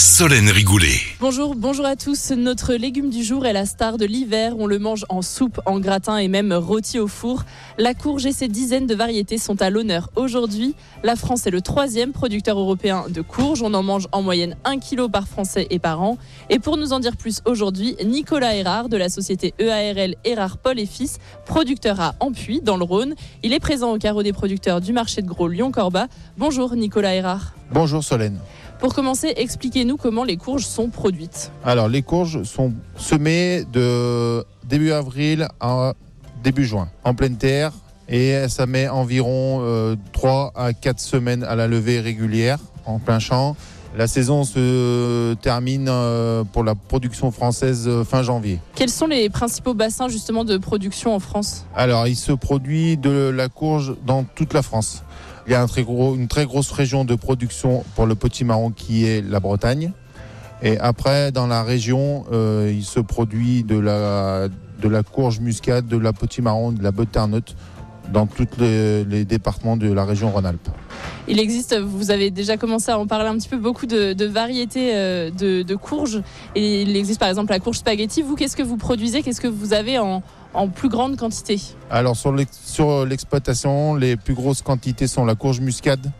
Solène Rigoulet. Bonjour, bonjour à tous. Notre légume du jour est la star de l'hiver. On le mange en soupe, en gratin et même rôti au four. La courge et ses dizaines de variétés sont à l'honneur aujourd'hui. La France est le troisième producteur européen de courge. On en mange en moyenne 1 kg par Français et par an. Et pour nous en dire plus aujourd'hui, Nicolas Erard de la société EARL Erard Paul et Fils, producteur à Ampuy dans le Rhône. Il est présent au carreau des producteurs du marché de gros Lyon-Corba. Bonjour Nicolas Erard. Bonjour Solène. Pour commencer, expliquez-nous comment les courges sont produites. Alors les courges sont semées de début avril à début juin, en pleine terre, et ça met environ euh, 3 à 4 semaines à la levée régulière en plein champ. La saison se termine euh, pour la production française euh, fin janvier. Quels sont les principaux bassins justement de production en France? Alors il se produit de la courge dans toute la France. Il y a une très grosse région de production pour le petit marron qui est la Bretagne. Et après, dans la région, euh, il se produit de la, courge muscade, de la petit marron, de la butternut dans tous les, départements de la région Rhône-Alpes. Il existe, vous avez déjà commencé à en parler un petit peu, beaucoup de, variétés euh, de, courges. Il existe par exemple la courge spaghetti. Vous, qu'est-ce que vous produisez? Qu'est-ce que vous avez en, en plus grande quantité Alors sur sur l'exploitation, les plus grosses quantités sont la courge muscade,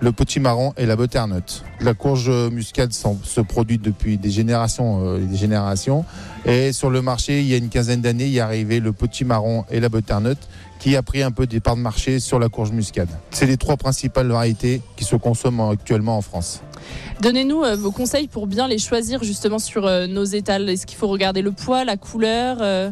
le petit marron et la butternut. La courge muscade se produit depuis des générations euh, et des générations. Et sur le marché, il y a une quinzaine d'années, il est arrivé le petit marron et la butternut qui a pris un peu des parts de marché sur la courge muscade. C'est les trois principales variétés qui se consomment actuellement en France. Donnez-nous euh, vos conseils pour bien les choisir justement sur euh, nos étals. Est-ce qu'il faut regarder le poids, la couleur euh,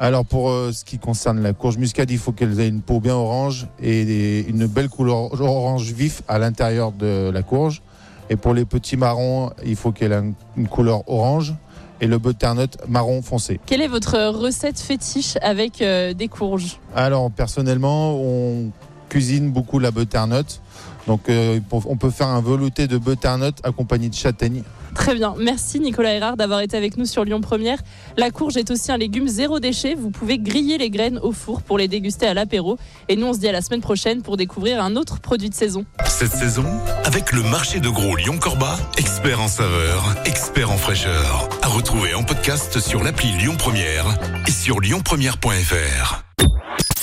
Alors pour euh, ce qui concerne la courge muscade, il faut qu'elle ait une peau bien orange et des- une belle couleur orange vif à l'intérieur de la courge. Et pour les petits marrons, il faut qu'elle ait une- une couleur orange et le butternut marron foncé. Quelle est votre recette fétiche avec euh, des courges? Alors personnellement, on cuisine beaucoup la butternut. Donc euh, on peut faire un velouté de butternut accompagné de châtaigne. Très bien, merci Nicolas Hérard d'avoir été avec nous sur Lyon Première. La courge est aussi un légume zéro déchet. Vous pouvez griller les graines au four pour les déguster à l'apéro. Et nous, on se dit à la semaine prochaine pour découvrir un autre produit de saison. Cette saison, avec le marché de gros Lyon-Corba, expert en saveur, expert en fraîcheur. À retrouver en podcast sur l'appli Lyon Première et sur lyonpremière.fr.